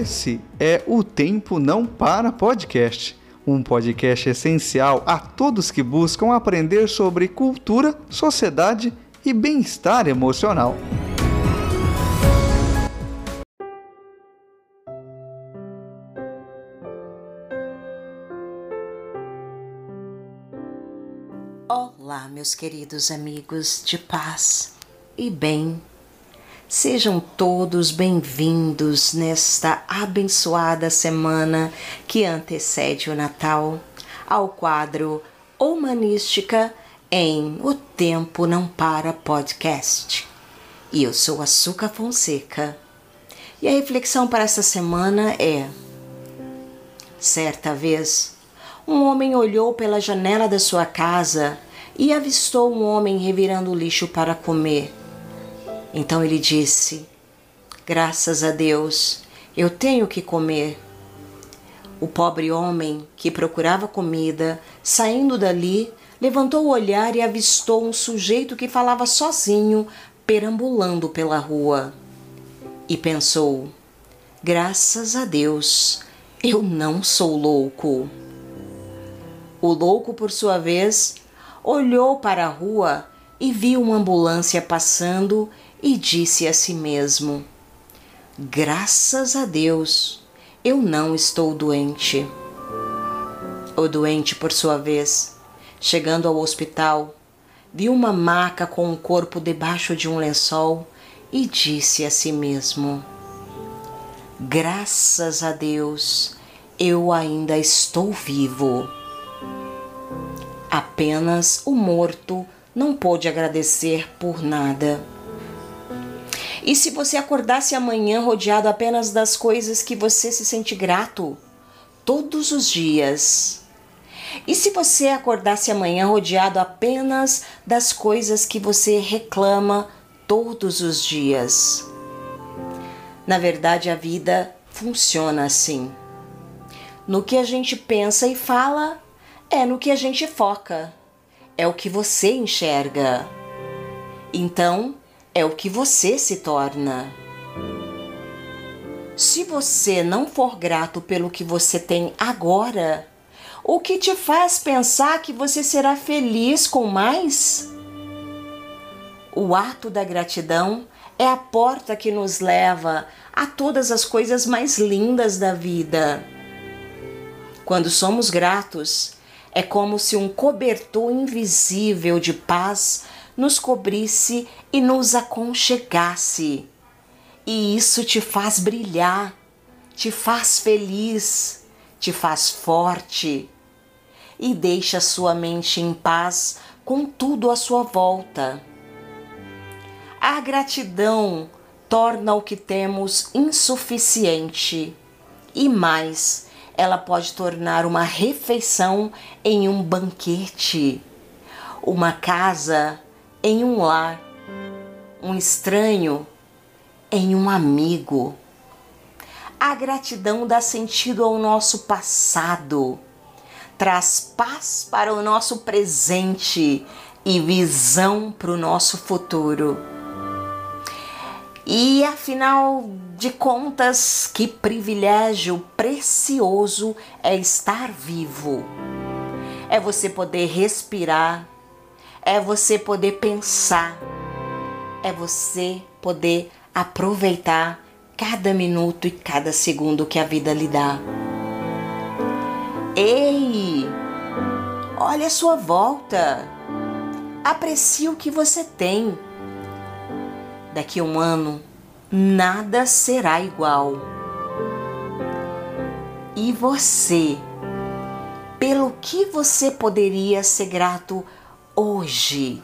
Esse é o Tempo Não Para Podcast, um podcast essencial a todos que buscam aprender sobre cultura, sociedade e bem-estar emocional. Olá, meus queridos amigos de paz e bem. Sejam todos bem-vindos nesta abençoada semana que antecede o Natal ao quadro Humanística em O Tempo Não Para Podcast. E eu sou a Suca Fonseca. E a reflexão para esta semana é: Certa vez, um homem olhou pela janela da sua casa e avistou um homem revirando lixo para comer. Então ele disse: Graças a Deus, eu tenho que comer. O pobre homem que procurava comida, saindo dali, levantou o olhar e avistou um sujeito que falava sozinho, perambulando pela rua. E pensou: Graças a Deus, eu não sou louco. O louco, por sua vez, olhou para a rua e viu uma ambulância passando e disse a si mesmo: Graças a Deus, eu não estou doente. O doente, por sua vez, chegando ao hospital, viu uma maca com um corpo debaixo de um lençol e disse a si mesmo: Graças a Deus, eu ainda estou vivo. Apenas o morto não pôde agradecer por nada. E se você acordasse amanhã rodeado apenas das coisas que você se sente grato todos os dias? E se você acordasse amanhã rodeado apenas das coisas que você reclama todos os dias? Na verdade, a vida funciona assim. No que a gente pensa e fala, é no que a gente foca, é o que você enxerga. Então, é o que você se torna. Se você não for grato pelo que você tem agora, o que te faz pensar que você será feliz com mais? O ato da gratidão é a porta que nos leva a todas as coisas mais lindas da vida. Quando somos gratos, é como se um cobertor invisível de paz nos cobrisse e nos aconchegasse. E isso te faz brilhar, te faz feliz, te faz forte e deixa sua mente em paz com tudo à sua volta. A gratidão torna o que temos insuficiente e mais ela pode tornar uma refeição em um banquete, uma casa em um lar, um estranho em um amigo. A gratidão dá sentido ao nosso passado, traz paz para o nosso presente e visão para o nosso futuro. E afinal de contas, que privilégio precioso é estar vivo. É você poder respirar, é você poder pensar, é você poder aproveitar cada minuto e cada segundo que a vida lhe dá. Ei, olha a sua volta, aprecie o que você tem daqui a um ano nada será igual. E você, pelo que você poderia ser grato hoje,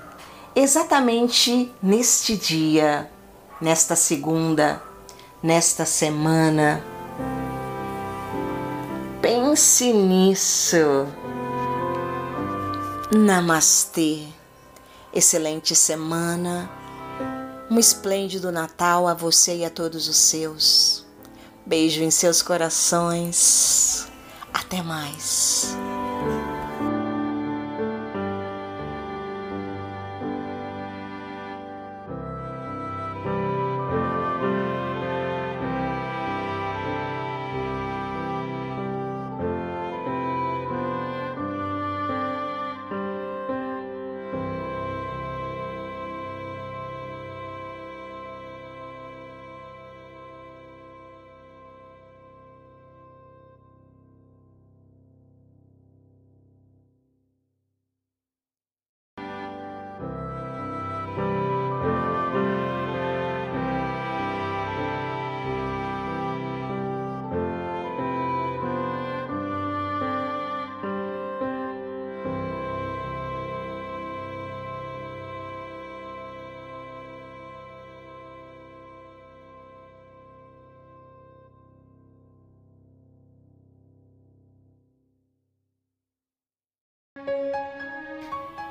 exatamente neste dia, nesta segunda, nesta semana? Pense nisso. Namastê. Excelente semana um esplêndido Natal a você e a todos os seus. Beijo em seus corações. Até mais.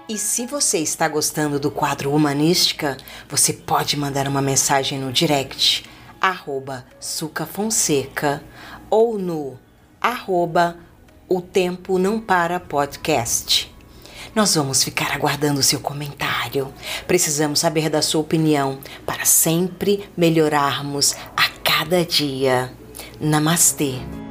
E se você está gostando do quadro Humanística, você pode mandar uma mensagem no direct, arroba Suca Fonseca, ou no arroba O Tempo Não Para Podcast. Nós vamos ficar aguardando seu comentário. Precisamos saber da sua opinião para sempre melhorarmos a cada dia. Namastê!